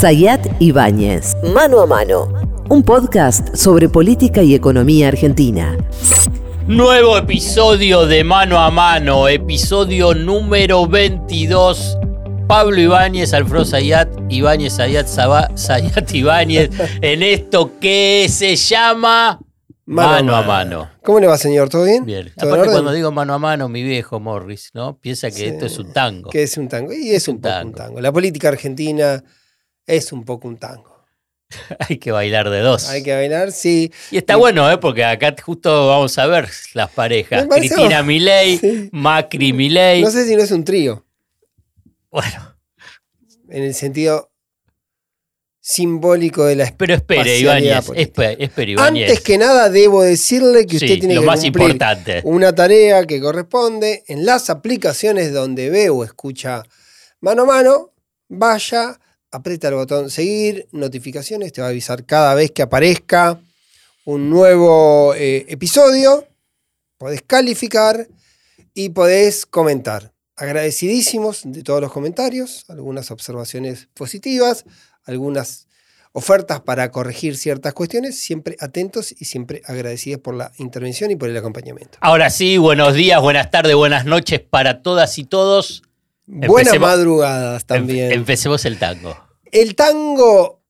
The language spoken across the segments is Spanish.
Sayat Ibáñez. Mano a mano. Un podcast sobre política y economía argentina. Nuevo episodio de Mano a Mano, episodio número 22. Pablo Ibáñez, Alfredo Sayat, Ibáñez, Sayat, Saba- Sayat Ibáñez, en esto que se llama Mano, a Mano. ¿Cómo le va, señor? ¿Todo bien? Bien. ¿Todo Aparte, cuando digo mano a mano, mi viejo Morris, ¿no? Piensa que Sí. esto es un tango. Que es un tango. Y es, un, un poco tango. un tango. La política argentina es un poco un tango. Hay que bailar de dos. Hay que bailar, sí. Y está bueno, ¿eh? Porque acá justo vamos a ver las parejas. Parece- Cristina Milei, Sí. Macri Milei. No sé si no es un trío, Bueno, en el sentido simbólico de la pero espere, Ibáñez. Espere, espere, Ibáñez. Antes que nada, debo decirle que usted Sí, tiene lo que más cumplir importante. una tarea que corresponde en las aplicaciones donde ve o escucha mano a mano, vaya, aprieta el botón seguir, notificaciones, te va a avisar cada vez que aparezca un nuevo eh, episodio, podés calificar y podés comentar. Agradecidísimos de todos los comentarios, algunas observaciones positivas, algunas ofertas para corregir ciertas cuestiones, siempre atentos y siempre agradecidos por la intervención y por el acompañamiento. Ahora sí, buenos días, buenas tardes, buenas noches para todas y todos. Buenas Empecemos- madrugadas también. Em- empecemos el tango. El tango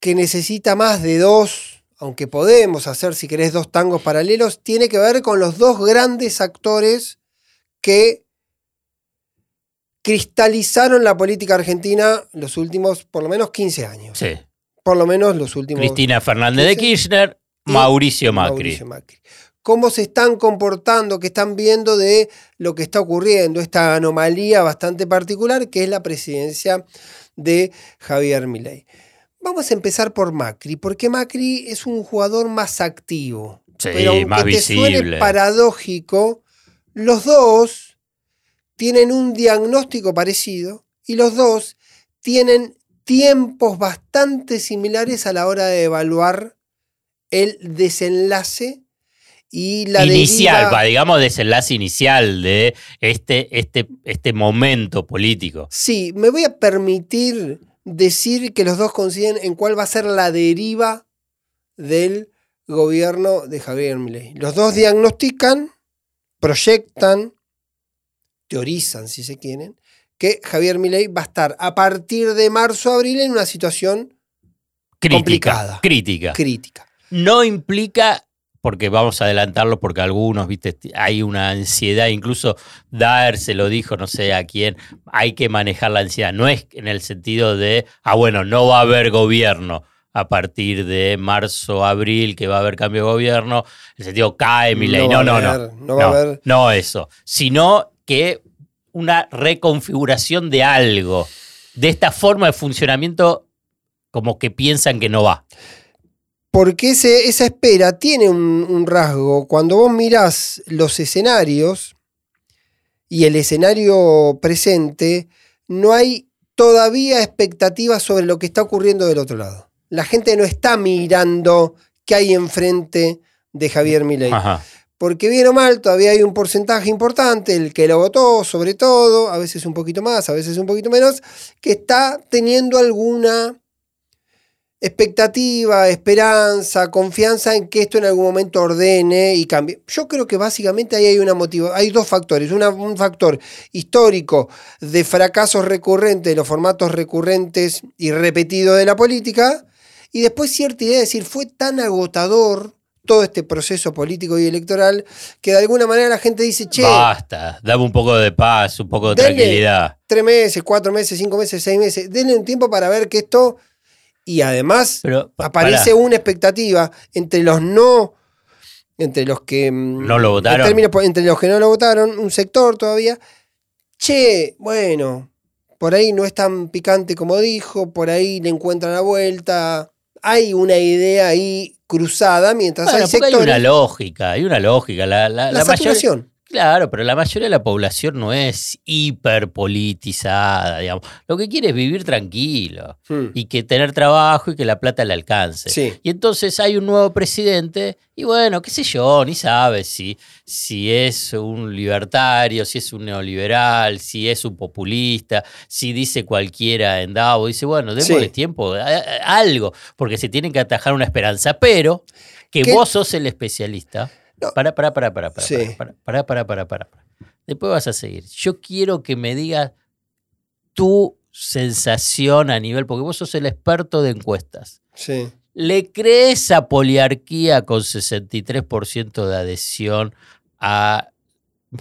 que necesita más de dos, aunque podemos hacer, si querés, dos tangos paralelos, tiene que ver con los dos grandes actores que cristalizaron la política argentina los últimos, por lo menos, 15 años. Sí. Por lo menos los últimos... Cristina Fernández de. Kirchner, Mauricio Macri. Mauricio Macri. Cómo se están comportando, qué están viendo de lo que está ocurriendo, esta anomalía bastante particular que es la presidencia de Javier Milei. Vamos a empezar por Macri, porque Macri es un jugador más activo. Sí, Pero aunque más te suene paradójico, los dos tienen un diagnóstico parecido y los dos tienen tiempos bastante similares a la hora de evaluar el desenlace y la inicial, deriva- digamos, desenlace inicial de este, este, este momento político. Sí, me voy a permitir decir que los dos coinciden en cuál va a ser la deriva del gobierno de Javier Milei. Los dos diagnostican, proyectan, teorizan, si se quieren, que Javier Milei va a estar a partir de marzo-abril en una situación Crítica. Complicada. Crítica. crítica. No implica, porque vamos a adelantarlo, porque algunos, viste, hay una ansiedad, incluso Daer se lo dijo, no sé a quién, hay que manejar la ansiedad. No es en el sentido de, ah, bueno, no va a haber gobierno a partir de marzo, abril, que va a haber cambio de gobierno, en el sentido cae mi ley. No No, no, a no. haber, no va a haber. no eso, sino que una reconfiguración de algo, de esta forma de funcionamiento como que piensan que no va. Porque ese- esa espera tiene un, un rasgo. Cuando vos mirás los escenarios y el escenario presente, no hay todavía expectativas sobre lo que está ocurriendo del otro lado. La gente no está mirando qué hay enfrente de Javier Milei. Ajá. Porque bien o mal, todavía hay un porcentaje importante, el que lo votó sobre todo, a veces un poquito más, a veces un poquito menos, que está teniendo alguna expectativa, esperanza, confianza en que esto en algún momento ordene y cambie. Yo creo que básicamente ahí hay una motiva- hay dos factores, Una- un factor histórico de fracasos recurrentes, de los formatos recurrentes y repetidos de la política, y después cierta idea de decir, fue tan agotador todo este proceso político y electoral que de alguna manera la gente dice, che, Basta, dame un poco de paz, un poco de tranquilidad. tres meses, cuatro meses, cinco meses, seis meses, denle un tiempo para ver que esto, y además Pero aparece una expectativa entre los no, entre los que mm, No lo votaron. en términos entre los que no lo votaron, un sector todavía, che, bueno, por ahí no es tan picante como dijo, por ahí le encuentran la vuelta, hay una idea ahí cruzada, mientras Bueno, hay una lógica, hay una lógica. La, la, la, la mayoría- saturación. Claro, pero la mayoría de la población no es hiperpolitizada, digamos. Lo que quiere es vivir tranquilo Hmm. y que tener trabajo y que la plata le alcance. Sí. Y entonces hay un nuevo presidente y bueno, qué sé yo, ni sabe si, si es un libertario, si es un neoliberal, si es un populista, si dice cualquiera en Davos. Dice, bueno, démosle Sí. tiempo, a- a- algo, porque se tiene que atajar una esperanza. Pero que ¿Qué? vos sos el especialista. No. Para, para, para, para, para, Sí. para, para, para. Después vas a seguir. Yo quiero que me digas tu sensación a nivel, porque vos sos el experto de encuestas. Sí. ¿Le crees a poliarquía con 63% de adhesión a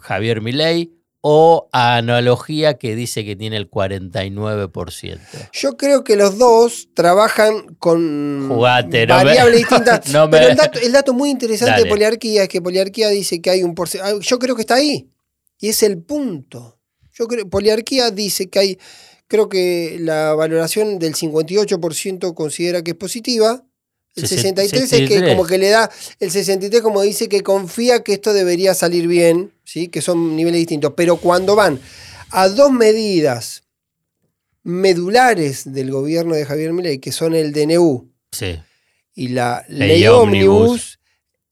Javier Milei o analogía que dice que tiene el 49%? Yo creo que los dos trabajan con Jugate, no me- variables distintas. no me- Pero el dato, el dato muy interesante Dale. de poliarquía es que poliarquía dice que hay un porcentaje. Yo creo que está ahí. Y es el punto. Yo creo poliarquía dice que hay. Creo que la valoración del 58% considera que es positiva. El 63 es que 63. como que le da, el 63 como dice que confía que esto debería salir bien, ¿sí? que son niveles distintos. Pero cuando van a dos medidas medulares del gobierno de Javier Milei, que son el DNU Sí. y la Ley ómnibus,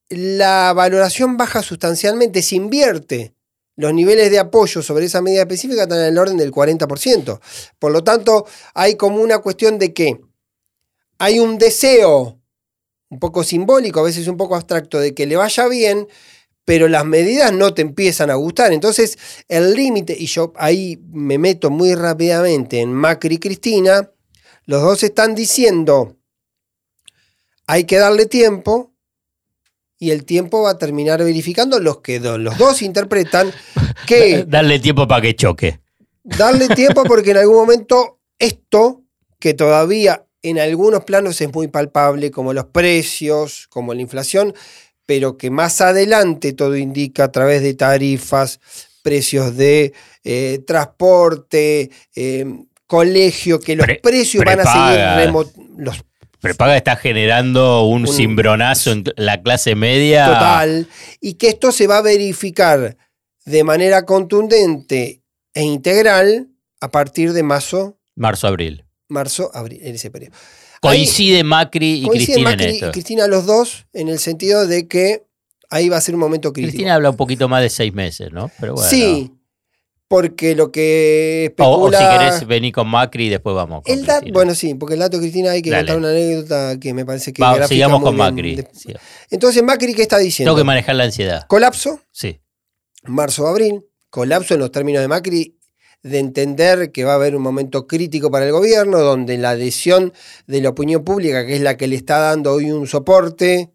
la valoración baja sustancialmente, se invierte. Los niveles de apoyo sobre esa medida específica están en el orden del 40%. Por lo tanto, hay como una cuestión de que hay un deseo un poco simbólico, a veces un poco abstracto, de que le vaya bien, pero las medidas no te empiezan a gustar. Entonces, el límite, y yo ahí me meto muy rápidamente en Macri y Cristina, los dos están diciendo, hay que darle tiempo, y el tiempo va a terminar verificando los que do- los dos interpretan que Darle tiempo para que choque. darle tiempo porque en algún momento esto, que todavía en algunos planos es muy palpable, como los precios, como la inflación, pero que más adelante todo indica a través de tarifas, precios de eh, transporte, eh, colegio, que los Pre- precios van a seguir los Prepaga está generando un, Un- cimbronazo en la clase media. total, y que esto se va a verificar de manera contundente e integral a partir de marzo, Marzo-abril. Marzo, abril, en ese periodo. Ahí Coincide Macri y Cristina Macri en esto. y Cristina los dos en el sentido de que ahí va a ser un momento crítico. Cristina habla un poquito más de seis meses, ¿no? Pero bueno. Sí, porque lo que O, o si especula... querés venir con Macri y después vamos con el Cristina. bueno, sí, porque el dato de Cristina hay que Dale. contar una anécdota que me parece que sigamos con Macri. de- Sí. Entonces, Macri, ¿qué está diciendo? Tengo que manejar la ansiedad. Colapso, Sí. marzo-abril, colapso en los términos de Macri, de entender que va a haber un momento crítico para el gobierno, donde la adhesión de la opinión pública, que es la que le está dando hoy un soporte,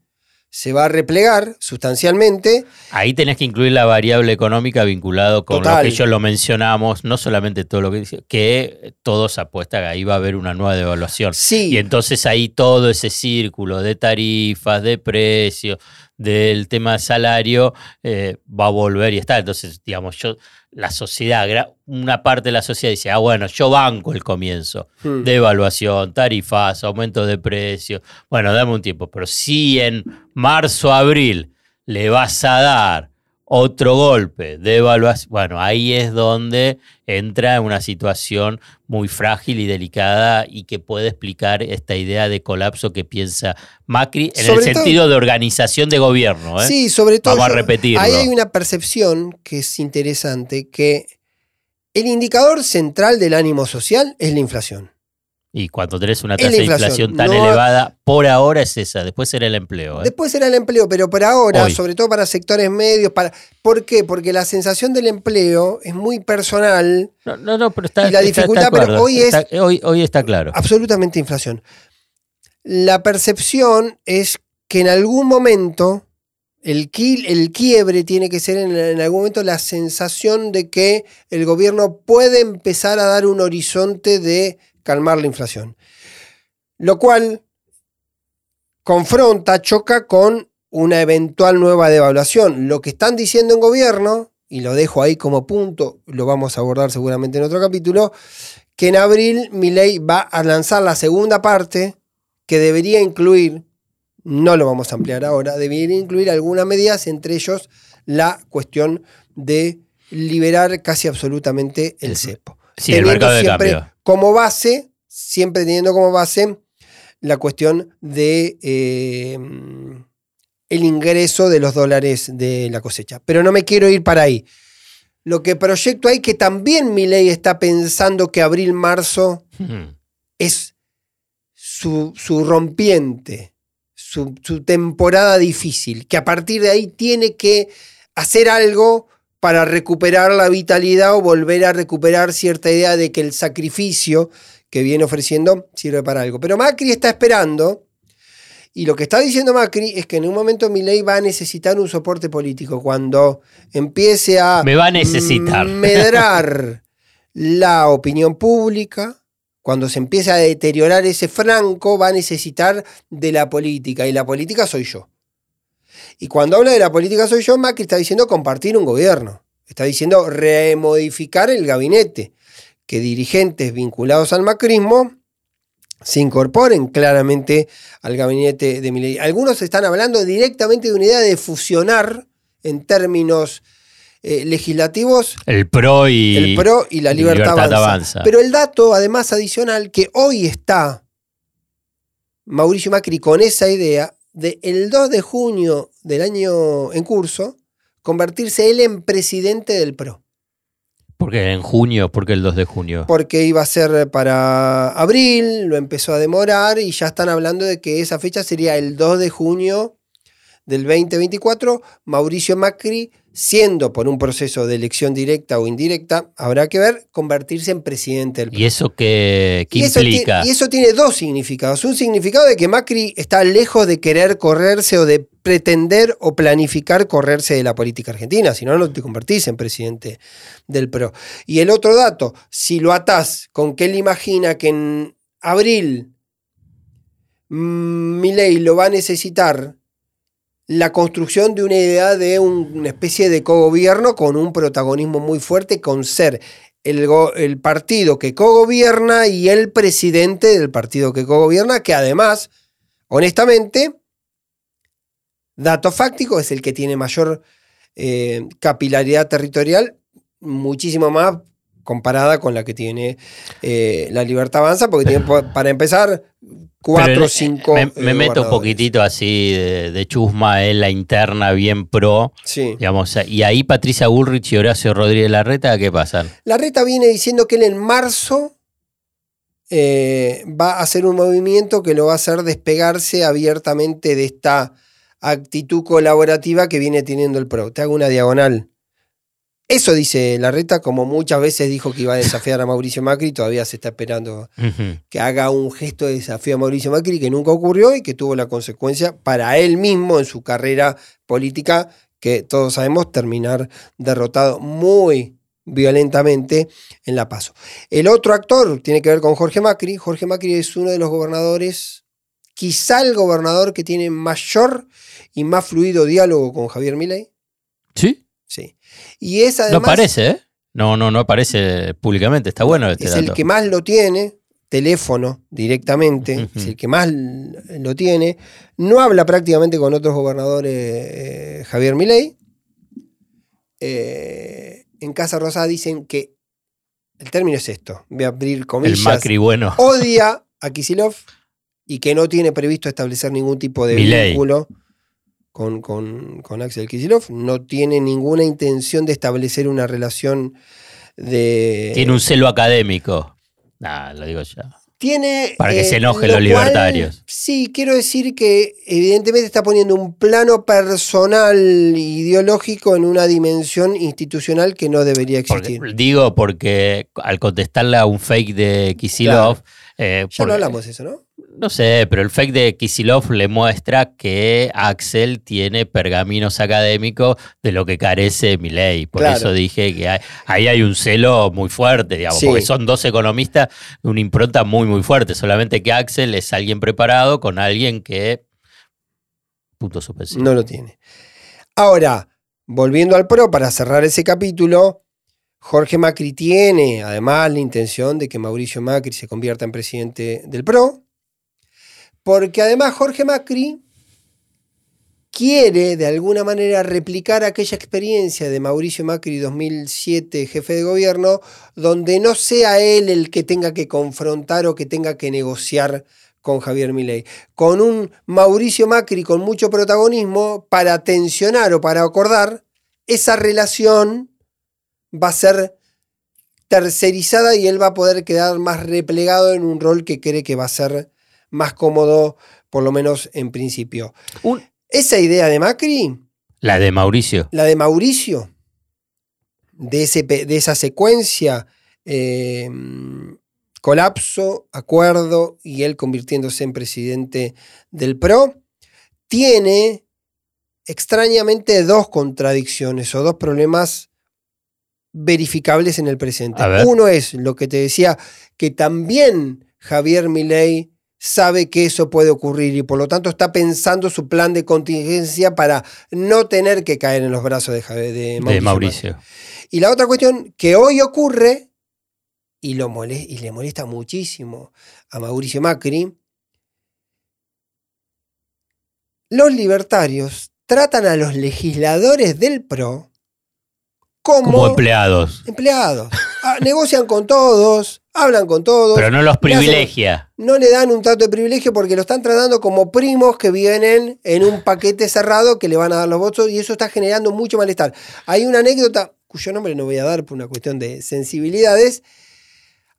se va a replegar sustancialmente. Ahí tenés que incluir la variable económica vinculado con Total. lo que yo lo mencionamos, no solamente todo lo que dice, que todos apuestan que ahí va a haber una nueva devaluación. Sí, Y entonces ahí todo ese círculo de tarifas, de precios, del tema salario, eh, va a volver y está. Entonces, digamos, yo, la sociedad, una parte de la sociedad dice, ah, bueno, yo banco el comienzo. Hmm. Devaluación, tarifas, aumento de precios. Bueno, dame un tiempo. Pero si en marzo, abril le vas a dar otro golpe de evaluación, bueno, ahí es donde entra una situación muy frágil y delicada y que puede explicar esta idea de colapso que piensa Macri en Sobre el todo- sentido de organización de gobierno. ¿eh? Sí, sobre todo. Vamos a repetirlo. Ahí hay una percepción que es interesante, que el indicador central del ánimo social es la inflación. Y cuando tenés una tasa de inflación, tan no- elevada, por ahora es esa, después será el empleo. ¿eh? Después será el empleo, pero por ahora, Hoy. sobre todo para sectores medios, para ¿por qué? Porque la sensación del empleo es muy personal, No, no, no, pero está, Y la está- está dificultad, pero hoy es- Está- hoy, hoy está claro. absolutamente inflación. La percepción es que en algún momento el, qui- el quiebre tiene que ser en, en algún momento la sensación de que el gobierno puede empezar a dar un horizonte de calmar la inflación. Lo cual confronta, choca con una eventual nueva devaluación. Lo que están diciendo en gobierno, y lo dejo ahí como punto, lo vamos a abordar seguramente en otro capítulo, que en abril Milei va a lanzar la segunda parte que debería incluir, no lo vamos a ampliar ahora, debería incluir algunas medidas, entre ellos la cuestión de liberar casi absolutamente el cepo. Sí, el mercado de cambio. Como base, siempre teniendo como base la cuestión de eh, el ingreso de los dólares de la cosecha. Pero no me quiero ir para ahí. Lo que proyecto ahí que también mi ley está pensando que abril-marzo Hmm. es su, su rompiente, su, su temporada difícil, que a partir de ahí tiene que hacer algo para recuperar la vitalidad o volver a recuperar cierta idea de que el sacrificio que viene ofreciendo sirve para algo. Pero Macri está esperando, y lo que está diciendo Macri es que en un momento Milei va a necesitar un soporte político. Cuando empiece a Me va a necesitar. medrar la opinión pública, cuando se empiece a deteriorar ese franco, va a necesitar de la política. Y la política soy yo. Y cuando habla de la política soy yo, Macri está diciendo compartir un gobierno. Está diciendo remodificar el gabinete. Que dirigentes vinculados al macrismo se incorporen claramente al gabinete de Milei. Algunos están hablando directamente de una idea de fusionar en términos eh, legislativos El PRO y, el PRO y la libertad, Libertad avanza. Avanza. Pero el dato, además, adicional, que hoy está Mauricio Macri con esa idea de el 2 de junio del año en curso, convertirse él en presidente del PRO. Porque en junio, porque el 2 de junio. Porque iba a ser para abril, lo empezó a demorar y ya están hablando de que esa fecha sería el 2 de junio del 2024. Mauricio Macri, siendo por un proceso de elección directa o indirecta, habrá que ver, convertirse en presidente del PRO. ¿Y eso qué, qué Y eso, implica? y eso tiene dos significados. Un significado de que Macri está lejos de querer correrse o de pretender o planificar correrse de la política argentina, si no, no te convertís en presidente del PRO. Y el otro dato, si lo atás con que él imagina que en abril mm, Milei lo va a necesitar la construcción de una idea de un- una especie de cogobierno con un protagonismo muy fuerte, con ser el, partido que cogobierna y el presidente del partido que cogobierna, que además, honestamente, dato fáctico, es el que tiene mayor eh, capilaridad territorial, muchísimo más comparada con la que tiene eh, la Libertad Avanza, porque tiene, para empezar, cuatro Pero, o eh, cinco. Me, eh, me meto un poquitito así de, de chusma en la interna bien pro. Sí. Digamos, y ahí Patricia Bullrich y Horacio Rodríguez Larreta, ¿qué pasan? La reta viene diciendo que él en marzo eh, va a hacer un movimiento que lo va a hacer despegarse abiertamente de esta actitud colaborativa que viene teniendo el PRO. Te hago una diagonal. Eso dice la reta, como muchas veces dijo que iba a desafiar a Mauricio Macri, todavía se está esperando que haga un gesto de desafío a Mauricio Macri que nunca ocurrió y que tuvo la consecuencia para él mismo en su carrera política, que todos sabemos terminar derrotado muy violentamente en La Paso. El otro actor tiene que ver con Jorge Macri. Jorge Macri es uno de los gobernadores, quizá el gobernador que tiene mayor y más fluido diálogo con Javier Milei. ¿Sí? Sí. Y es además no aparece, ¿eh? No, no, no aparece públicamente. Está bueno este es dato. el que más lo tiene, teléfono directamente, es el que más lo tiene. No habla prácticamente con otros gobernadores eh, Javier Milei. Eh, en Casa Rosada dicen que el término es esto, voy a abrir el comillas, Macri bueno. odia a Kisilov y que no tiene previsto establecer ningún tipo de vínculo con, con, con Axel Kisilov, no tiene ninguna intención de establecer una relación de... Tiene un celo académico. Nah, lo digo ya. Tiene. Para que se enojen lo los cual, libertarios. sí, quiero decir que evidentemente está poniendo un plano personal ideológico en una dimensión institucional que no debería Porque- existir. digo porque al contestarle a un fake de Kisilov. eh, ya porque- no hablamos de eso, ¿no? No sé, pero el fake de Kisilov le muestra que Axel tiene pergaminos académicos de lo que carece Milei. Por Claro. eso dije que hay- ahí hay un celo muy fuerte, digamos, Sí. porque son dos economistas de una impronta muy, muy fuerte. Solamente que Axel es alguien preparado con alguien que. Punto suspensivo. No lo tiene. Ahora, volviendo al PRO, para cerrar ese capítulo, Jorge Macri tiene además la intención de que Mauricio Macri se convierta en presidente del PRO, porque además Jorge Macri quiere de alguna manera replicar aquella experiencia de Mauricio Macri 2007, jefe de gobierno, donde no sea él el que tenga que confrontar o que tenga que negociar con Javier Milei, con un Mauricio Macri con mucho protagonismo para tensionar o para acordar, esa relación va a ser tercerizada y él va a poder quedar más replegado en un rol que cree que va a ser más cómodo, por lo menos en principio. esa idea de Macri. La de Mauricio. La de Mauricio. De, ese, de esa secuencia. Eh, colapso, acuerdo y él convirtiéndose en presidente del PRO, tiene extrañamente dos contradicciones o dos problemas verificables en el presente. Uno es lo que te decía, que también Javier Milei sabe que eso puede ocurrir y por lo tanto está pensando su plan de contingencia para no tener que caer en los brazos de, Mauricio. De Mauricio. Y la otra cuestión que hoy ocurre y, lo y le molesta muchísimo a Mauricio Macri, los libertarios tratan a los legisladores del PRO como, empleados. Empleados. Ah, negocian con todos, hablan con todos. Pero no los privilegia. no le dan un trato de privilegio porque lo están tratando como primos que vienen en un paquete cerrado que le van a dar los votos y eso está generando mucho malestar. Hay una anécdota cuyo nombre no voy a dar por una cuestión de sensibilidades,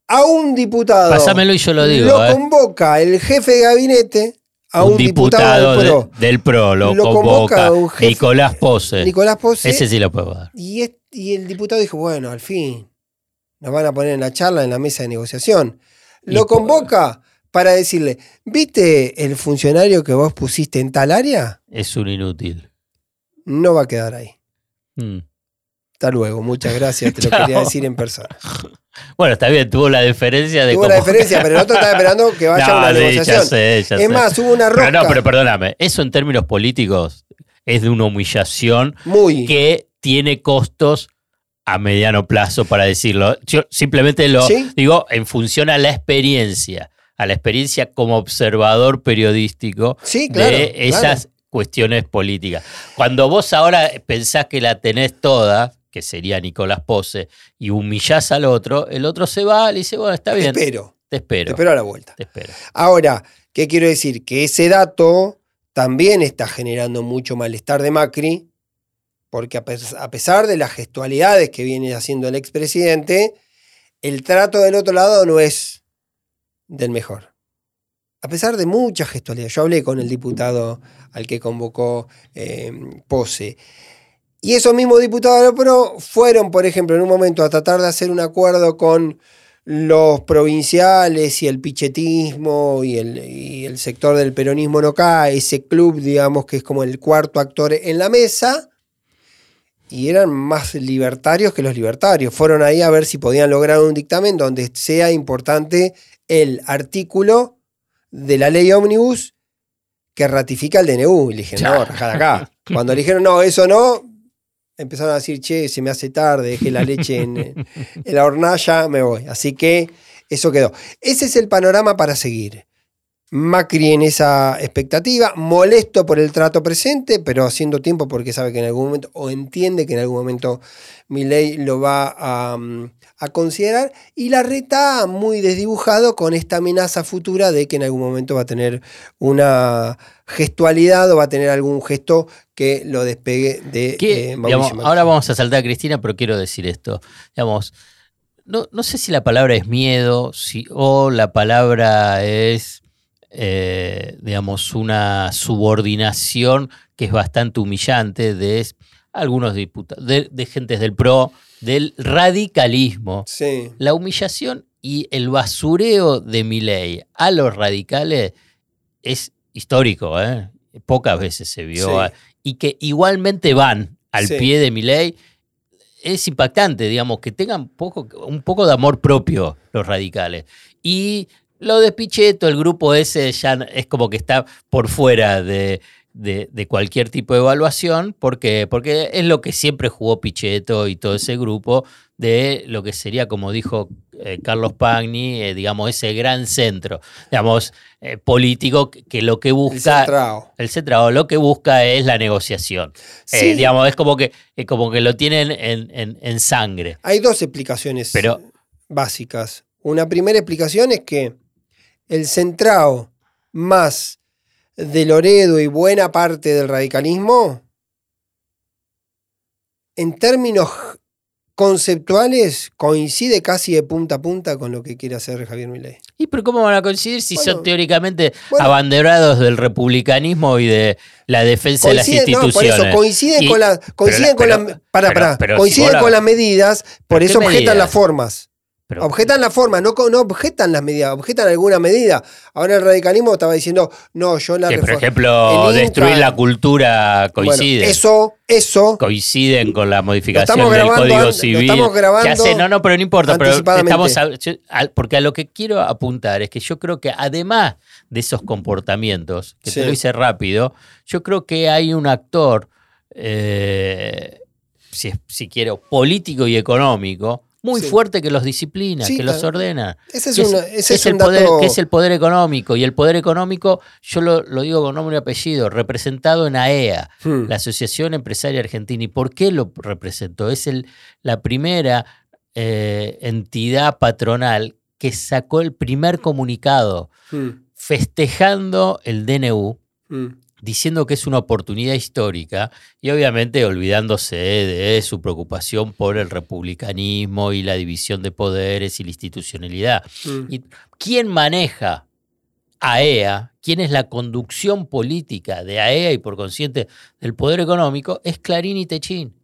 a un diputado. Pásamelo y yo lo digo. Lo ¿eh? convoca el jefe de gabinete a un, diputado, del, PRO. lo, convoca, Nicolás Pose. Nicolás Pose. Ese sí lo puedo dar. Y, el diputado dijo, bueno, al fin nos van a poner en la charla, en la mesa de negociación. Lo convoca para decirle, ¿viste el funcionario que vos pusiste en tal área? Es un inútil. No va a quedar ahí. Mm. Hasta luego, muchas gracias, te lo quería decir en persona. Bueno, está bien, tuvo la diferencia de. Tuvo la diferencia, pero el otro estaba esperando que vaya a una negociación. es más, hubo una roca. no, pero perdóname, eso en términos políticos es de una humillación Muy. que tiene costos a mediano plazo, para decirlo. Yo simplemente lo digo en función a la experiencia, a la experiencia como observador periodístico de esas cuestiones políticas. Cuando vos ahora pensás que la tenés toda, que sería Nicolás Pose, y humillás al otro, el otro se va, le dice, bueno, está bien. Te espero. Te espero. Te espero a la vuelta. Te espero. Ahora, ¿qué quiero decir? Que ese dato también está generando mucho malestar de Macri, porque a pesar de las gestualidades que viene haciendo el expresidente, el trato del otro lado no es del mejor. A pesar de muchas gestualidades, yo hablé con el diputado al que convocó eh, Pose. Y esos mismos diputados de PRO fueron, por ejemplo, en un momento a tratar de hacer un acuerdo con los provinciales y el pichetismo y el, sector del peronismo no cae, ese club, digamos, que es como el cuarto actor en la mesa, y eran más libertarios que los libertarios. Fueron ahí a ver si podían lograr un dictamen donde sea importante el artículo de la ley ómnibus que ratifica el DNU. Y le dije, no, rajad acá. Cuando le dijeron, no, eso no, empezaron a decir, che, se me hace tarde, dejé la leche en, la hornalla, me voy. Así que eso quedó. Ese es el panorama para seguir. Macri en esa expectativa, molesto por el trato presente, pero haciendo tiempo porque sabe que en algún momento, o entiende que en algún momento mi ley lo va a, a, considerar, y la reta muy desdibujado con esta amenaza futura de que en algún momento va a tener una gestualidad o va a tener algún gesto que lo despegue de eh, Ahora vamos a saltar a Cristina, pero quiero decir esto. Digamos, no, no sé si la palabra es miedo si, o la palabra es, eh, digamos, una subordinación que es bastante humillante de algunos diputados, de, de gentes del PRO, del radicalismo. Sí. La humillación y el basureo de mi ley a los radicales es histórico, ¿eh? pocas veces se vio y que igualmente van al pie de mi ley, es impactante, digamos, que tengan poco, un poco de amor propio los radicales. Y lo de Pichetto, el grupo ese ya es como que está por fuera de de, de cualquier tipo de evaluación, porque, porque es lo que siempre jugó Pichetto y todo ese grupo de lo que sería, como dijo eh, Carlos Pagni, eh, digamos, ese gran centro, digamos, eh, político que, que lo que El busca... centrado. El centrado lo que busca es la negociación. Sí. digamos, es como que, como que lo tienen en, en- en sangre. Hay dos explicaciones Pero- básicas. Una primera explicación es que el centrado más de Loredo y buena parte del radicalismo, en términos conceptuales, coincide casi de punta a punta con lo que quiere hacer Javier Milei. ¿Y pero cómo van a coincidir si Bueno, son teóricamente bueno. abanderados del republicanismo y de la defensa de las Coinciden, no, por instituciones? eso, coinciden Y- con, la- coinciden pero- con pero- la- para, pero- para, pero si coinciden la- con las medidas, por ¿Pero eso objetan medidas? las formas. Pero- Objetan la forma, no, no objetan las medidas, objetan alguna medida. Ahora el radicalismo estaba diciendo, no, yo la que, por ejemplo, destruir la cultura Bueno, coincide. eso, eso, coinciden con la modificación del Código an- lo Civil. estamos grabando que hace- no, no, pero no importa. Pero anticipadamente. estamos a- yo- porque a lo que quiero apuntar es que yo creo que además de esos comportamientos, que Sí. te lo hice rápido, yo creo que hay un actor, eh, si, si quiero, político y económico, muy Sí. fuerte que los disciplina, Sí, que los ordena. ese es, que es, una- que ese es es el un poder, que es el poder económico. Y el poder económico, yo lo, lo digo con nombre y apellido, representado en AEA, Hmm. la Asociación Empresaria Argentina. ¿Y por qué lo representó? Es el, la primera eh, entidad patronal que sacó el primer comunicado Hmm. festejando el DNU, Hmm. Diciendo que es una oportunidad histórica y obviamente olvidándose de su preocupación por el republicanismo y la división de poderes y la institucionalidad. Hmm. ¿Y quién maneja AEA? ¿Quién es la conducción política de AEA y por consiguiente del poder económico? Es Clarín y Techín.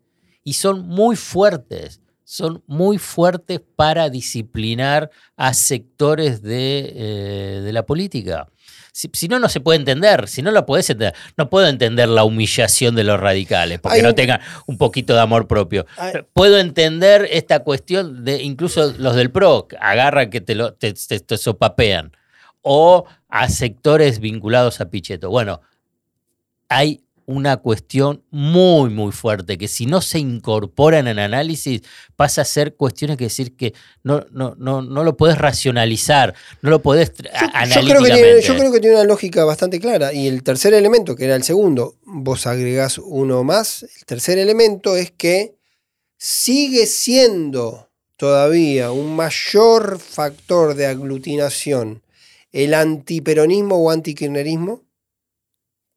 Y son muy fuertes, son muy fuertes para disciplinar a sectores de, eh, de la política. Si, si no, no se puede entender. Si no lo podés entender, no puedo entender la humillación de los radicales, porque Hay no un- tengan un poquito de amor propio. Hay- Puedo entender esta cuestión de incluso los del PRO, agarran que te, lo, te, te- te sopapean, o a sectores vinculados a Pichetto. Bueno, hay una cuestión muy, muy fuerte que si no se incorporan en análisis pasa a ser cuestiones que decir que no, no, no, no lo puedes racionalizar, no lo tra- Yo, yo creo que analíticamente. tiene, yo creo que tiene una lógica bastante clara. Y el tercer elemento, que era el segundo, vos agregás uno más. El tercer elemento es que sigue siendo todavía un mayor factor de aglutinación el antiperonismo o antikirchnerismo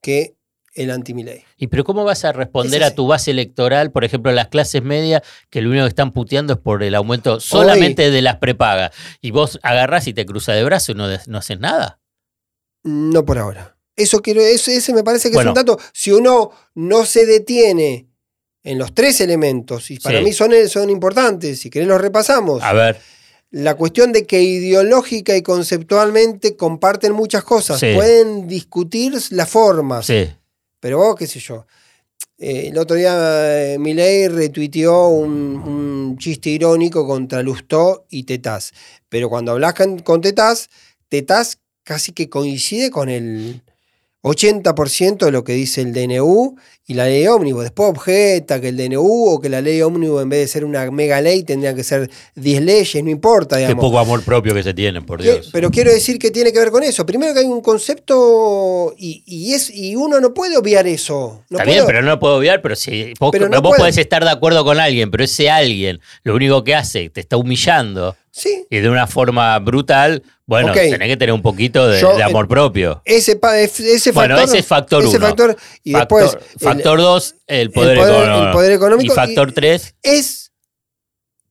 que el antimilei. ¿Y pero cómo vas a responder Es a tu base electoral, por ejemplo, las clases medias, que lo único que están puteando es por el aumento solamente de las prepagas? Y vos agarrás y te cruzas de brazos y no, no haces nada. No por ahora. Eso quiero, eso- ese me parece que Bueno. es un dato. Si uno no se detiene en los tres elementos, y para Sí. mí son, son importantes, si querés los repasamos. A ver, La cuestión de que ideológica y conceptualmente comparten muchas cosas. Sí. Pueden discutir las formas. sí. Pero vos, qué sé yo. Eh, el otro día eh, Milei retuiteó un, chiste irónico contra Lustó y Tetaz. Pero cuando hablas con, con Tetaz, Tetaz casi que coincide con el 80% de lo que dice el DNU y la ley ómnibus. Después objeta que el DNU o que la ley ómnibus en vez de ser una mega ley tendría que ser 10 leyes, no importa, Qué poco amor propio que se tienen, por Que- Dios. Pero quiero decir que tiene que ver con eso. Primero que hay un concepto y, y es, y uno no puede obviar eso. No Está puedo- bien, pero no lo puedo obviar, pero si vos, Pero no vos podés estar de acuerdo con alguien, pero ese alguien lo único que hace te está humillando Sí, y de una forma brutal, bueno, Ok. tenés que tener un poquito de, Yo, de amor propio. ese, ese Bueno, factor. ese es factor ese uno. factor, y factor, después. el- factor 2, el, poder poder- económico. el poder económico Y factor y- 3, es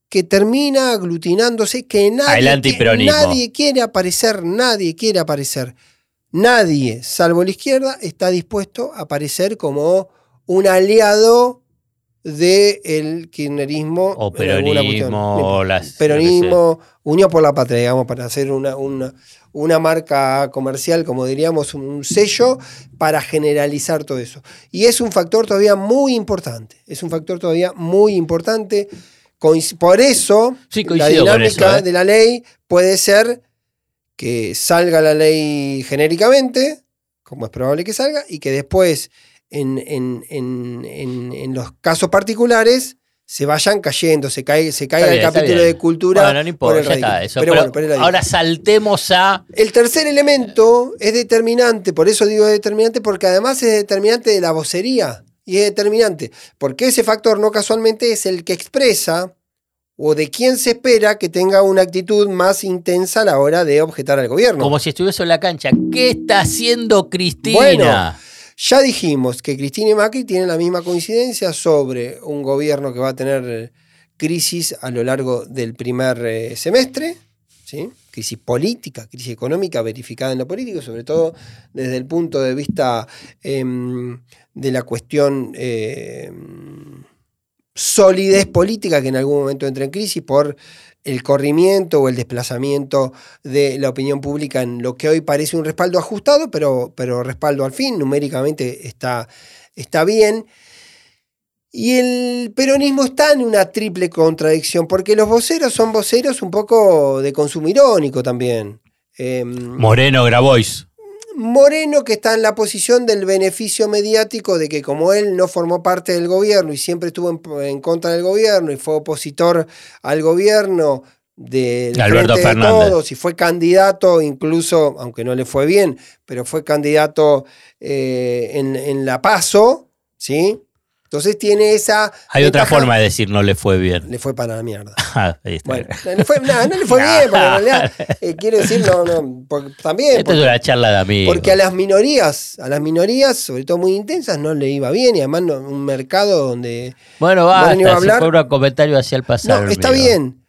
que termina aglutinándose, que nadie, antiperonismo. nadie quiere aparecer, nadie quiere aparecer. Nadie, salvo la izquierda, está dispuesto a aparecer como un aliado del kirchnerismo. o cuestión. peronismo, o las. Peronismo, Unión por la Patria, digamos, para hacer una, una, una marca comercial, como diríamos, un sello para generalizar todo eso. Y es un factor todavía muy importante. Es un factor todavía muy importante. Por eso, Sí, la dinámica eso, ¿eh? de la ley puede ser que salga la ley genéricamente, como es probable que salga, y que después, en, en- en- en- los casos particulares, se vayan cayendo, se, cae, se caiga el capítulo de cultura. Bueno, no por importa, el ya está eso. Pero Pero bueno, pero ahora saltemos a. El tercer elemento es determinante, por eso digo determinante, porque además es determinante de la vocería. Y es determinante, porque ese factor no casualmente es el que expresa o de quién se espera que tenga una actitud más intensa a la hora de objetar al gobierno. Como si estuviese en la cancha. ¿Qué está haciendo Cristina? Bueno, Ya dijimos que Cristina y Macri tienen la misma coincidencia sobre un gobierno que va a tener eh, crisis a lo largo del primer eh, semestre, ¿sí? crisis política, crisis económica verificada en lo político, sobre todo desde el punto de vista em, de la cuestión em, solidez política que en algún momento entra en crisis por el corrimiento o el desplazamiento de la opinión pública en lo que hoy parece un respaldo ajustado, pero, pero respaldo al fin, numéricamente está, está bien. Y el peronismo está en una triple contradicción, porque los voceros son voceros un poco de consumo irónico también. Em, Moreno Grabois. Moreno que está en la posición del beneficio mediático de que como él no formó parte del gobierno y siempre estuvo en, en contra del gobierno y fue opositor al gobierno de, del Alberto de Fernández. todos y fue candidato incluso, aunque no le fue bien, pero fue candidato eh, en, en la PASO, ¿sí? Entonces tiene esa... Hay otra forma de decir no le fue bien. Le fue para la mierda. Ah, ahí está. Bueno, no le fue, no, no le fue bien, porque en realidad, eh, quiero decir, no, no, porque también... Esta es una charla de amigos. porque a las minorías, a las minorías, sobre todo muy intensas, no le iba bien y además no- un mercado donde... Bueno, Moreno iba a basta. Se hablar. fue un comentario hacia el pasado. No, está amigo. bien.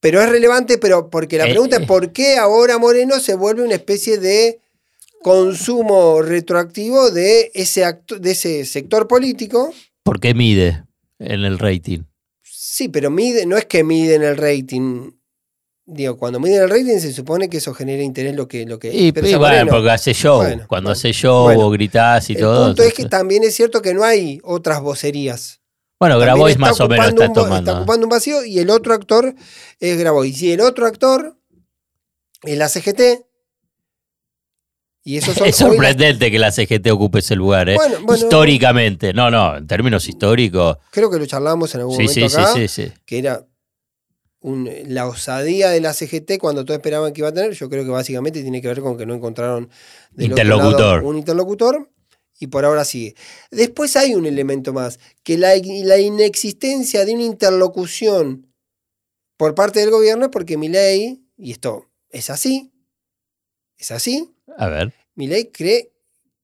Pero es relevante, pero porque la Eh, pregunta es eh. por qué ahora Moreno se vuelve una especie de consumo retroactivo de ese, acto- de ese sector político. ¿Por qué mide en el rating? Sí, pero mide, no es que miden el rating. Digo, cuando miden el rating se supone que eso genera interés lo que, lo que Y, bueno, Moreno. porque hace show. Bueno, Cuando bueno. hace show, vos gritás y El todo. punto es que también es cierto que no hay otras vocerías. bueno, También Grabois más o menos está un tomando. Está ocupando un vacío y el otro actor es Grabois. Y el otro actor es la CGT. Y Es sorprendente que la CGT ocupe ese lugar, ¿eh? Bueno, bueno. Históricamente. No, no, en términos históricos. Creo que lo charlamos en algún Sí, momento sí, acá. sí, sí. Que era un- la osadía de la CGT cuando todos esperaban que iba a tener. Yo creo que básicamente tiene que ver con que no encontraron Interlocutor. lado un interlocutor. Y por ahora sigue. Después hay un elemento más, que la, la inexistencia de una interlocución por parte del gobierno es porque Milei, y esto es así, es así, A ver. Milei cree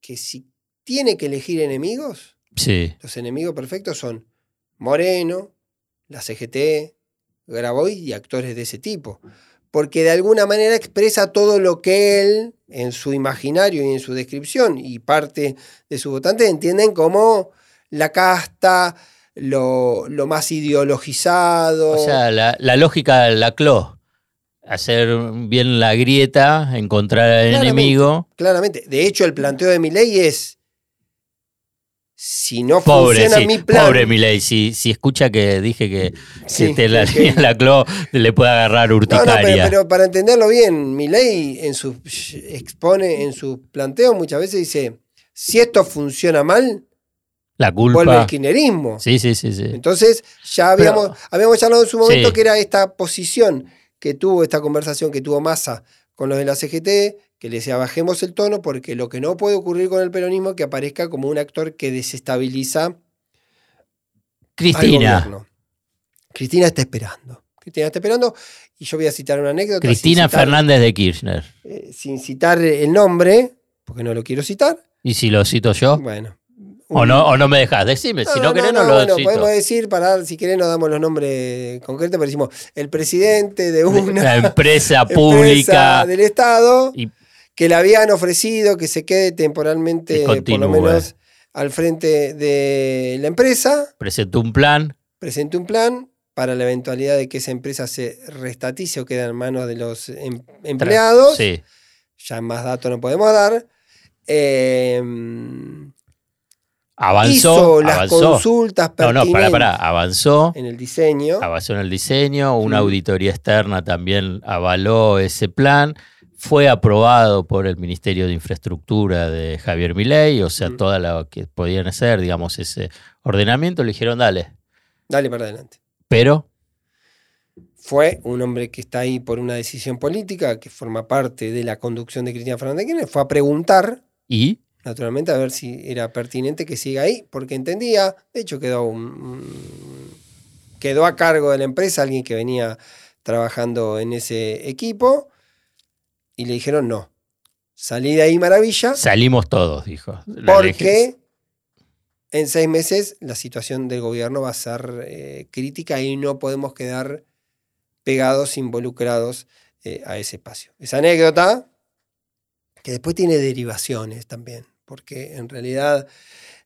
que si tiene que elegir enemigos, Sí. los enemigos perfectos son Moreno, la CGT, Grabois y actores de ese tipo. Porque de alguna manera expresa todo lo que él, en su imaginario y en su descripción, y parte de sus votantes entienden como la casta, lo, lo más ideologizado. O sea, la, la lógica de la CLO. Hacer bien la grieta, encontrar al Claramente. enemigo. claramente. De hecho, el planteo de mi ley es. Si no Pobre, funciona sí, mi plan. pobre Milei. Si, si escucha que dije que Sí, si esté la ok. línea de la CLO, le puede agarrar No, no, urticaria. pero, pero para entenderlo bien, Milei en su expone en su planteo muchas veces dice, si esto funciona mal, la vuelve el culpa. kirchnerismo. Sí, sí, sí, sí. Entonces, ya habíamos, habíamos charlado en su momento Sí. que era esta posición que tuvo, esta conversación que tuvo Massa con los de la CGT, que le decía bajemos el tono porque lo que no puede ocurrir con el peronismo es que aparezca como un actor que desestabiliza al Cristina. gobierno. Cristina está esperando. Cristina está esperando y yo voy a citar una anécdota. Cristina citar- Fernández de Kirchner. eh, sin citar el nombre, porque no lo quiero citar. ¿Y si lo cito yo? Bueno. ¿O no, o no me dejas? Decime, si no, querés no, lo bueno, cito. podemos decir, para, si querés no damos los nombres concretos, pero decimos el presidente de una La empresa empresa pública. del Estado Y que le habían ofrecido que se quede temporalmente, por lo menos al frente de la empresa, presentó un plan. presente un plan para la eventualidad de que esa empresa se restatice o quede en manos de los em- empleados. Sí. Ya más datos no podemos dar. Eh, Avanzó. hizo las avanzó. consultas No, no, pará, pará. Avanzó. en el diseño. Avanzó en el diseño. Una auditoría externa también avaló ese plan. fue aprobado por el Ministerio de Infraestructura de Javier Milei, o sea, Mm. toda lo que podían hacer, digamos, ese ordenamiento, le dijeron, dale. Dale para adelante. Pero, Fue un hombre que está ahí por una decisión política, que forma parte de la conducción de Cristina Fernández fue a preguntar, ¿y? Naturalmente, a ver si era pertinente que siga ahí, porque entendía, de hecho quedó, un- quedó a cargo de la empresa alguien que venía trabajando en ese equipo, y le dijeron no. Salí de ahí maravilla, Salimos todos, dijo. Porque en seis meses la situación del gobierno va a ser eh, crítica y no podemos quedar pegados, involucrados eh, a ese espacio. Esa anécdota, que después tiene derivaciones también, porque en realidad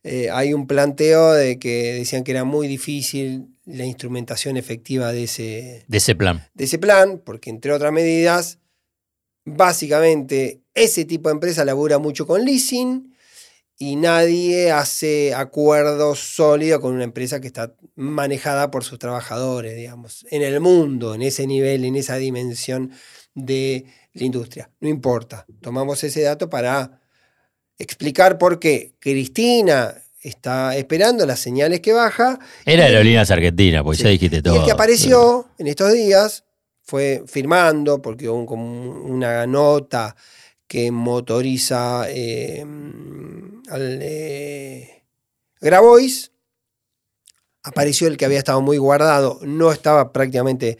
eh, hay un planteo de que decían que era muy difícil la instrumentación efectiva de ese, De ese plan. de ese plan, porque entre otras medidas, básicamente ese tipo de empresa labura mucho con leasing y nadie hace acuerdos sólidos con una empresa que está manejada por sus trabajadores, digamos, en el mundo, en ese nivel, en esa dimensión de la industria. No importa, tomamos ese dato para explicar por qué Cristina está esperando las señales que baja Era Aerolíneas Argentina, porque Sí. ya dijiste todo. y el que apareció en estos días fue firmando, porque hubo un- como una nota que motoriza eh, al eh, Grabois. Apareció el que había estado muy guardado, no estaba prácticamente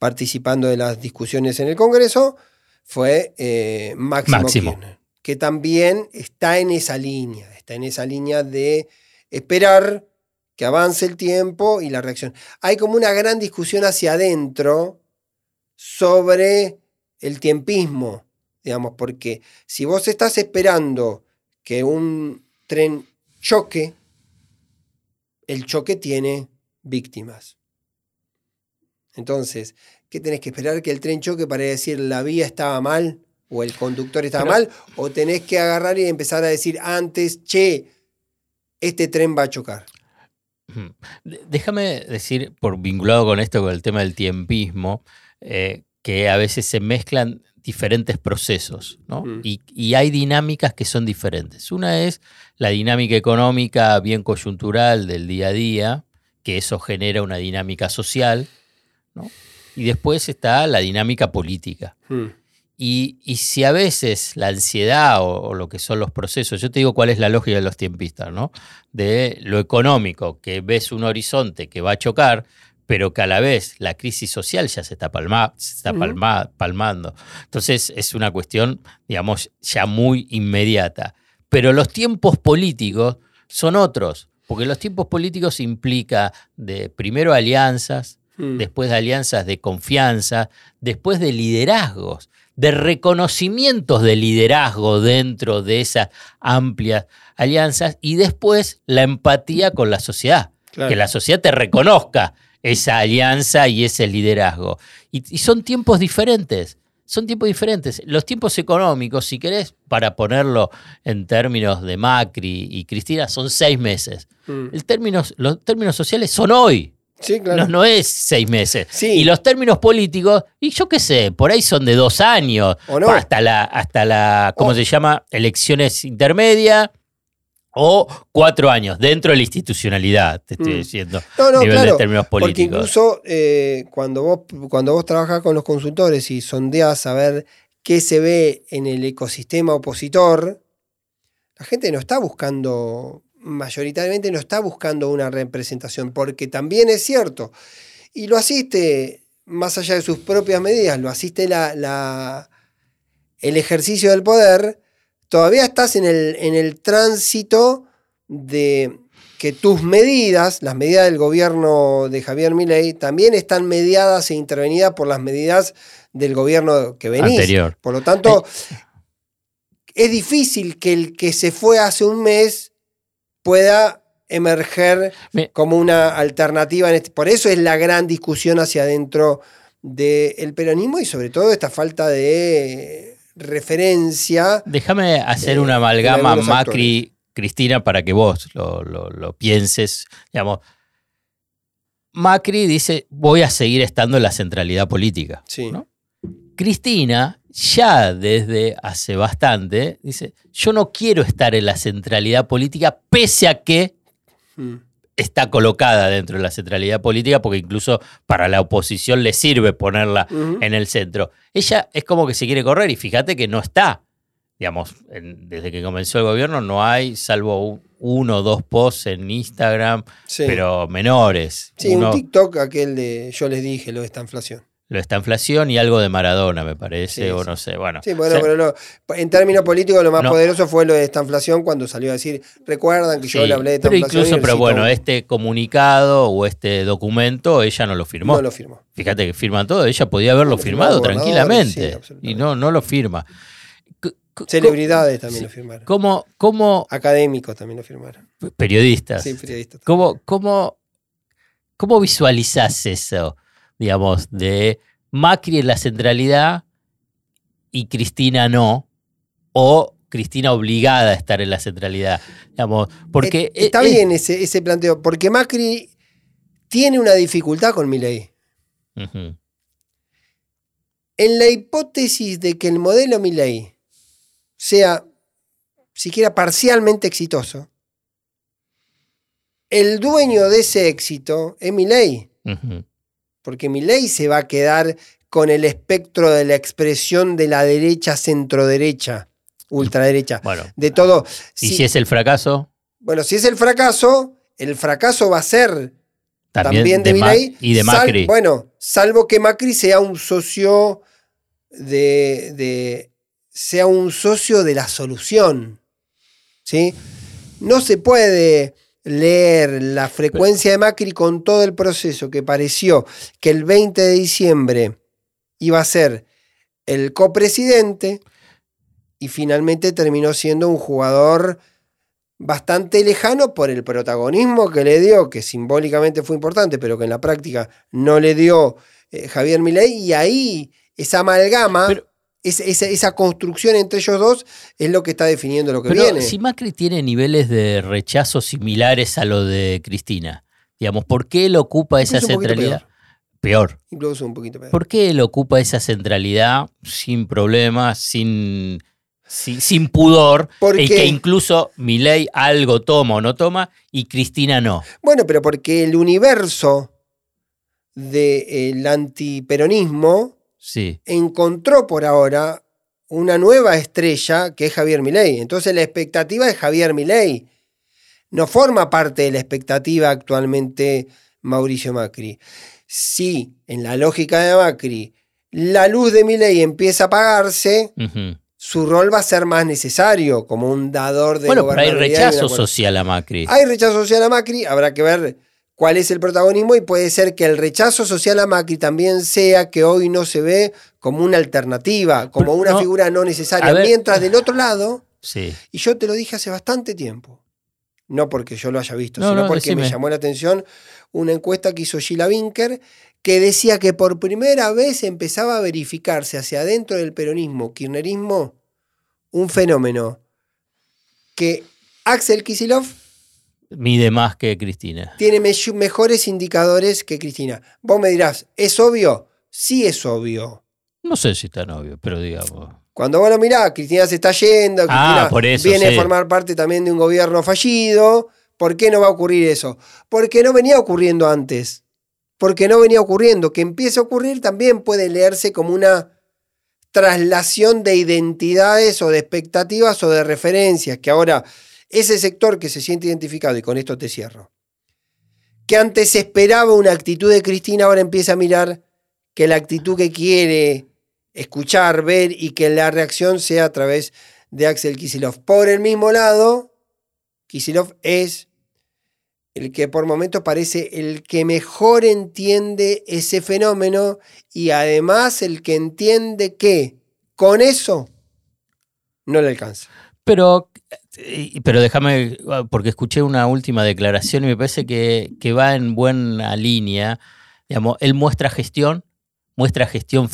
participando de las discusiones en el Congreso, fue eh, Máximo, Máximo. Kirchner, que también está en esa línea, está en esa línea de esperar que avance el tiempo y la reacción. Hay como una gran discusión hacia adentro sobre el tiempismo, digamos, porque si vos estás esperando que un tren choque, el choque tiene víctimas. Entonces, ¿qué tenés que esperar que el tren choque para decir la vía estaba mal o el conductor estaba Pero- mal? ¿O tenés que agarrar y empezar a decir antes, che, este tren va a chocar? Déjame decir, por vinculado con esto, con el tema del tiempismo, eh, que a veces se mezclan diferentes procesos, ¿no? Mm. Y, y hay dinámicas que son diferentes. Una es la dinámica económica bien coyuntural del día a día, que eso genera una dinámica social, ¿no? Y después está la dinámica política. Hmm. Y, y si a veces la ansiedad o, o lo que son los procesos, yo te digo cuál es la lógica de los tiempistas, ¿no? De lo económico, que ves un horizonte que va a chocar, pero que a la vez la crisis social ya se está, palma- se está palma- palmando. Entonces es una cuestión, digamos, ya muy inmediata. Pero los tiempos políticos son otros, porque los tiempos políticos implica de primero alianzas, Hmm. después de alianzas de confianza, después de liderazgos, de reconocimientos de liderazgo dentro de esas amplias alianzas y después la empatía con la sociedad, Claro. que la sociedad te reconozca esa alianza y ese liderazgo. Y, y son tiempos diferentes. Son tiempos diferentes. Los tiempos económicos, si querés, para ponerlo en términos de Macri y Cristina, son seis meses. Hmm. El términos, los términos sociales son hoy. Sí, claro. No, no es seis meses. Sí. Y los términos políticos, y yo qué sé, por ahí son de dos años. ¿O no? Hasta la, hasta la ¿cómo O- se llama? Elecciones intermedias. O cuatro años dentro de la institucionalidad, te estoy Mm. diciendo. No, no, nivel claro. de términos Porque políticos. incluso eh, cuando, vos, cuando vos trabajás con los consultores y sondeás a ver qué se ve en el ecosistema opositor, la gente no está buscando, mayoritariamente no está buscando una representación, porque también es cierto, y lo asiste, más allá de sus propias medidas, lo asiste la, la- el ejercicio del poder, todavía estás en el, en el tránsito de que tus medidas, las medidas del gobierno de Javier Milei, también están mediadas e intervenidas por las medidas del gobierno que venís. Anterior. Por lo tanto, es difícil que el que se fue hace un mes pueda emerger Me- como una alternativa. En este, por eso es la gran discusión hacia adentro del peronismo y sobre todo esta falta de referencia. Déjame hacer eh, una amalgama algunos Macri-Cristina para que vos lo, lo- lo pienses. Digamos, Macri dice, voy a seguir estando en la centralidad política. Sí. ¿no? Cristina ya desde hace bastante dice, yo no quiero estar en la centralidad política pese a que Mm. está colocada dentro de la centralidad política porque incluso para la oposición le sirve ponerla en el centro. Ella es como que se quiere correr y fíjate que no está. Digamos, en- desde que comenzó el gobierno no hay, salvo uno o dos posts en Instagram, Sí. pero menores. Sí, Uno, un TikTok, aquel de yo les dije, lo de esta inflación. Lo de esta inflación y algo de Maradona, me parece, Sí, o no sé. Bueno, Sí, bueno, o sea, pero no. En términos políticos, lo más No. poderoso fue lo de esta inflación cuando salió a decir, recuerdan que yo le hablé de esta pero inflación. incluso, pero bueno, un- este comunicado o este documento ella no lo firmó. No lo firmó. Fíjate que firman todo, ella podía haberlo firmado tranquilamente sí, y no, no lo firma. Celebridades también lo firmaron. ¿Cómo, cómo Académicos también lo firmaron. periodistas, Sí, periodistas. ¿cómo, cómo, cómo visualizás eso, digamos, de Macri en la centralidad y Cristina no? O Cristina obligada a estar en la centralidad, digamos, porque... Eh, Está es- bien ese, ese planteo, porque Macri tiene una dificultad con mi ley. Ujú, En la hipótesis de que el modelo Milley sea siquiera parcialmente exitoso, el dueño de ese éxito es ujú. Porque Milley se va a quedar con el espectro de la expresión de la derecha, centroderecha, ultraderecha, Bueno, de todo. y Si- si es el fracaso, Bueno, si es el fracaso, el fracaso va a ser también, también, de, de Milei. y de sal- Macri. bueno, salvo que Macri sea un socio de, de- sea un socio de la solución. ¿Sí? No se puede leer la frecuencia de Macri con todo el proceso que pareció que el 20 de diciembre iba a ser el copresidente y finalmente terminó siendo un jugador bastante lejano por el protagonismo que le dio, que simbólicamente fue importante, pero que en la práctica no le dio eh, Javier Milei, y ahí esa amalgama, Pero- es- esa, esa construcción entre ellos dos es lo que está definiendo lo que Pero viene. si Macri tiene niveles de rechazo similares a lo de Cristina, digamos, ¿por qué él ocupa esa Incluso centralidad? Peor. Incluso un poquito peor. ¿Por qué él ocupa esa centralidad sin problemas, sin, sin, sin pudor? Porque- Y que incluso Milei algo toma o no toma y Cristina no. Bueno, pero porque el universo del antiperonismo Sí. encontró por ahora una nueva estrella que es Javier Milei. Entonces la expectativa es Javier Milei. No forma parte de la expectativa actualmente Mauricio Macri. Si en la lógica de Macri la luz de Milei empieza a apagarse, su rol va a ser más necesario como un dador de Bueno, pero hay rechazo social a Macri. hay rechazo social a Macri, habrá que ver cuál es el protagonismo y puede ser que el rechazo social a Macri también sea que hoy no se ve como una alternativa, como una no- figura no necesaria. Mientras del otro lado, Sí. y yo te lo dije hace bastante tiempo, no porque yo lo haya visto, No, sino no, porque me llamó la atención una encuesta que hizo Sheila Winker que decía que por primera vez empezaba a verificarse hacia adentro del peronismo, kirchnerismo, un fenómeno que Axel Kisilov Mide más que Cristina. tiene me- mejores indicadores que Cristina. Vos me dirás, ¿es obvio? Sí es obvio. No sé si está novio, pero digamos. Cuando vos lo mirás, Cristina se está yendo, Cristina Ah, por eso, viene sí. a formar parte también de un gobierno fallido. ¿Por qué no va a ocurrir eso? Porque no venía ocurriendo antes. Porque no venía ocurriendo. Que empiece a ocurrir también puede leerse como una traslación de identidades o de expectativas o de referencias. Que ahora ese sector que se siente identificado, y con esto te cierro, que antes esperaba una actitud de Cristina, ahora empieza a mirar que la actitud que quiere escuchar, ver y que la reacción sea a través de Axel Kisilov. Por el mismo lado, Kisilov es el que por momentos parece el que mejor entiende ese fenómeno y además el que entiende que con eso no le alcanza. Pero, eh, pero déjame, porque escuché una última declaración y me parece que, que va en buena línea. Digamos, él muestra gestión, muestra gestión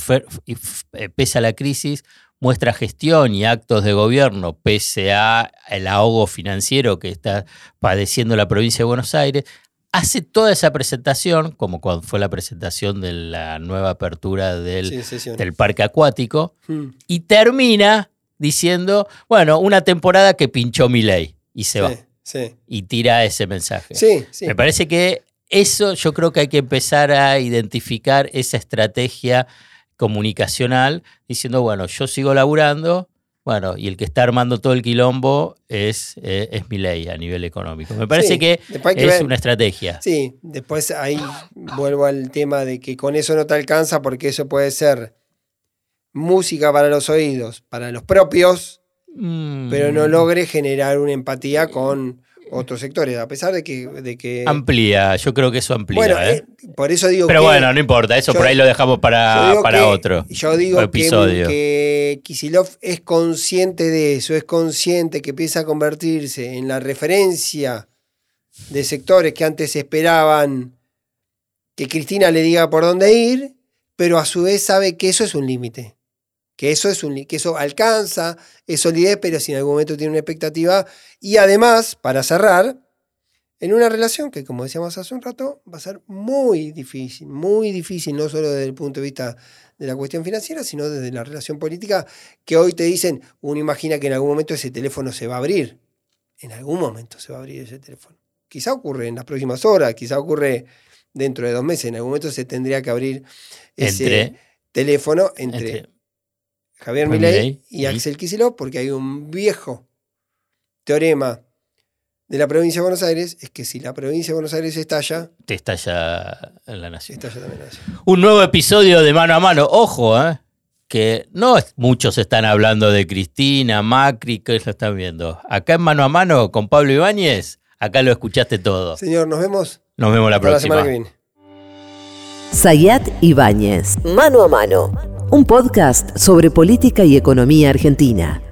eh, pese a la crisis, muestra gestión y actos de gobierno pese a el ahogo financiero que está padeciendo la provincia de Buenos Aires. hace toda esa presentación, como cuando fue la presentación de la nueva apertura del, Sí, del parque acuático, Mm, y termina diciendo, bueno, una temporada que pinchó mi ley y se va. sí. Y tira ese mensaje. Sí, sí. Me parece que eso yo creo que hay que empezar a identificar esa estrategia comunicacional diciendo, bueno, yo sigo laburando, bueno, y el que está armando todo el quilombo es, eh, es mi ley a nivel económico. Me parece Sí, que es ver. una estrategia. Sí, después ahí vuelvo al tema de que con eso no te alcanza porque eso puede ser música para los oídos, para los propios, Mm, pero no logre generar una empatía con otros sectores, a pesar de que... De que Amplía, yo creo que eso amplía. bueno, ¿eh? eh, por eso digo pero que... bueno, no importa, eso yo- por ahí lo dejamos para, para que- otro. Yo digo que, episodio. que Kisilov es consciente de eso, es consciente que empieza a convertirse en la referencia de sectores que antes esperaban que Cristina le diga por dónde ir, pero a su vez sabe que eso es un límite. Que eso es un que eso alcanza, es solidez, pero si en algún momento tiene una expectativa. Y además, para cerrar, en una relación que, como decíamos hace un rato, va a ser muy difícil, muy difícil, no solo desde el punto de vista de la cuestión financiera, sino desde la relación política, que hoy te dicen, uno imagina que en algún momento ese teléfono se va a abrir. En algún momento se va a abrir ese teléfono. Quizá ocurre en las próximas horas, quizá ocurre dentro de dos meses, en algún momento se tendría que abrir ese Entre, teléfono entre, entre- Javier Milei y Axel Kicillof, porque hay un viejo teorema de la provincia de Buenos Aires, es que si la provincia de Buenos Aires estalla, te estalla en la nación. estalla también la nación. Un nuevo episodio de Mano a Mano. Ojo, ¿eh? que no es- muchos están hablando de Cristina, Macri, que lo están viendo. Acá en Mano a Mano con Pablo Ibáñez, acá lo escuchaste todo. Señor, nos vemos Nos vemos la hasta la próxima. semana que viene. Sayat Ibáñez, Mano a Mano, un podcast sobre política y economía argentina.